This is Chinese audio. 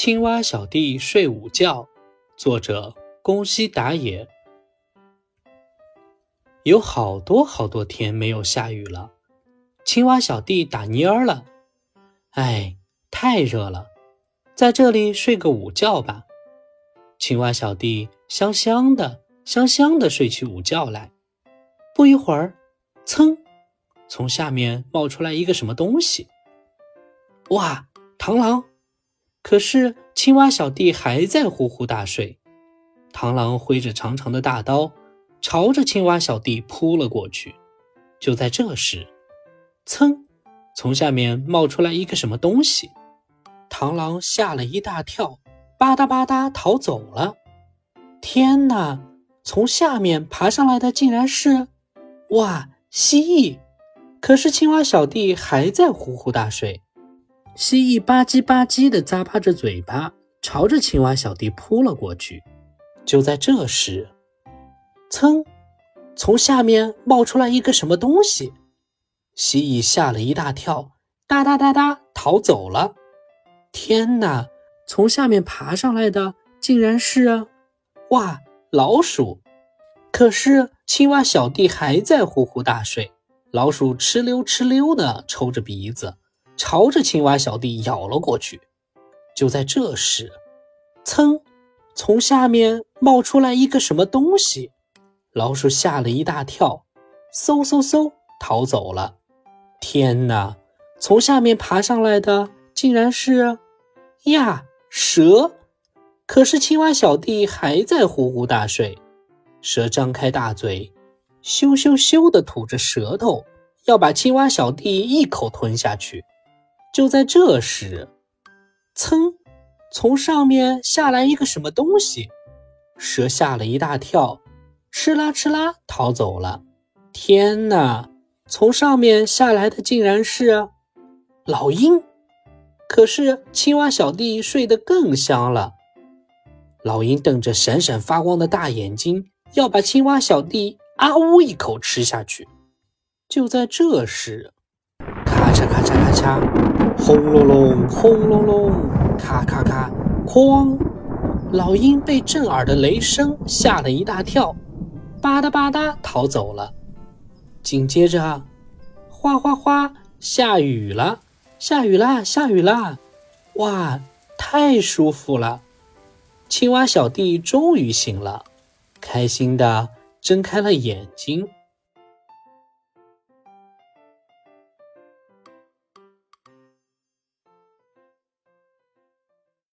青蛙小弟睡午觉，作者宫西达也。有好多好多天没有下雨了，青蛙小弟打蔫儿了。哎，太热了，在这里睡个午觉吧。青蛙小弟香香的、香香的睡起午觉来。不一会儿，噌，从下面冒出来一个什么东西。哇，螳螂！可是青蛙小弟还在呼呼大睡，螳螂挥着长长的大刀，朝着青蛙小弟扑了过去。就在这时，噌，从下面冒出来一个什么东西，螳螂吓了一大跳，吧嗒吧嗒逃走了。天哪！从下面爬上来的竟然是，哇，蜥蜴！可是青蛙小弟还在呼呼大睡。蜥蜴吧唧吧唧地咂巴着嘴巴，朝着青蛙小弟扑了过去。就在这时，噌，从下面冒出来一个什么东西，蜥蜴吓了一大跳，哒哒哒哒逃走了。天哪！从下面爬上来的竟然是，哇，老鼠！可是青蛙小弟还在呼呼大睡，老鼠哧溜哧溜地抽着鼻子。朝着青蛙小弟咬了过去。就在这时，噌，从下面冒出来一个什么东西，老鼠吓了一大跳，嗖嗖嗖逃走了。天哪！从下面爬上来的竟然是呀蛇！可是青蛙小弟还在呼呼大睡，蛇张开大嘴，咻咻咻地吐着舌头，要把青蛙小弟一口吞下去。就在这时，噌，从上面下来一个什么东西，蛇吓了一大跳，哧啦哧啦逃走了。天哪！从上面下来的竟然是老鹰。可是青蛙小弟睡得更香了。老鹰瞪着闪闪发光的大眼睛，要把青蛙小弟啊呜一口吃下去。就在这时，嚓咔嚓咔嚓。轰隆隆，轰隆隆，咔咔咔，哐！老鹰被震耳的雷声吓了一大跳，吧嗒吧嗒逃走了。紧接着，哗哗哗，下雨了，下雨啦，下雨啦！哇，太舒服了！青蛙小弟终于醒了，开心的睁开了眼睛。